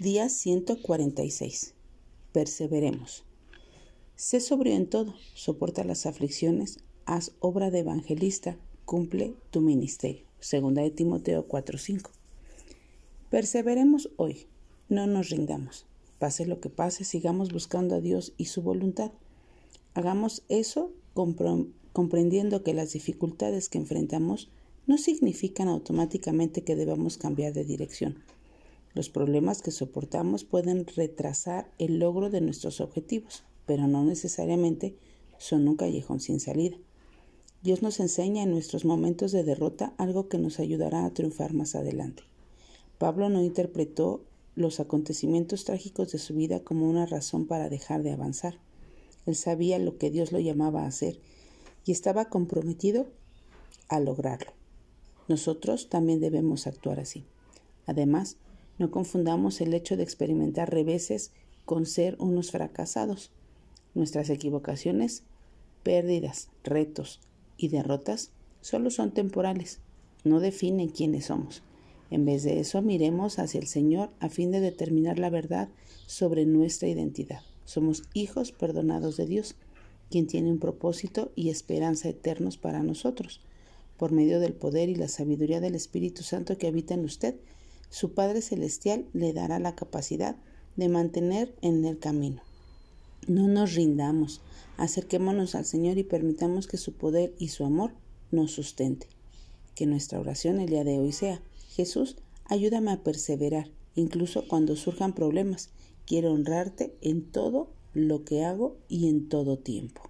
Día 146. Perseveremos. Sé sobrio en todo, soporta las aflicciones, haz obra de evangelista, cumple tu ministerio. Segunda de Timoteo 4:5. Perseveremos hoy, no nos rindamos. Pase lo que pase, sigamos buscando a Dios y su voluntad. Hagamos eso comprendiendo que las dificultades que enfrentamos no significan automáticamente que debamos cambiar de dirección. Los problemas que soportamos pueden retrasar el logro de nuestros objetivos, pero no necesariamente son un callejón sin salida. Dios nos enseña en nuestros momentos de derrota algo que nos ayudará a triunfar más adelante. Pablo no interpretó los acontecimientos trágicos de su vida como una razón para dejar de avanzar. Él sabía lo que Dios lo llamaba a hacer y estaba comprometido a lograrlo. Nosotros también debemos actuar así. Además, no confundamos el hecho de experimentar reveses con ser unos fracasados. Nuestras equivocaciones, pérdidas, retos y derrotas solo son temporales, no definen quiénes somos. En vez de eso, miremos hacia el Señor a fin de determinar la verdad sobre nuestra identidad. Somos hijos perdonados de Dios, quien tiene un propósito y esperanza eternos para nosotros. Por medio del poder y la sabiduría del Espíritu Santo que habita en usted, su Padre Celestial le dará la capacidad de mantener en el camino. No nos rindamos, acerquémonos al Señor y permitamos que su poder y su amor nos sustente. Que nuestra oración el día de hoy sea, Jesús, ayúdame a perseverar, incluso cuando surjan problemas. Quiero honrarte en todo lo que hago y en todo tiempo.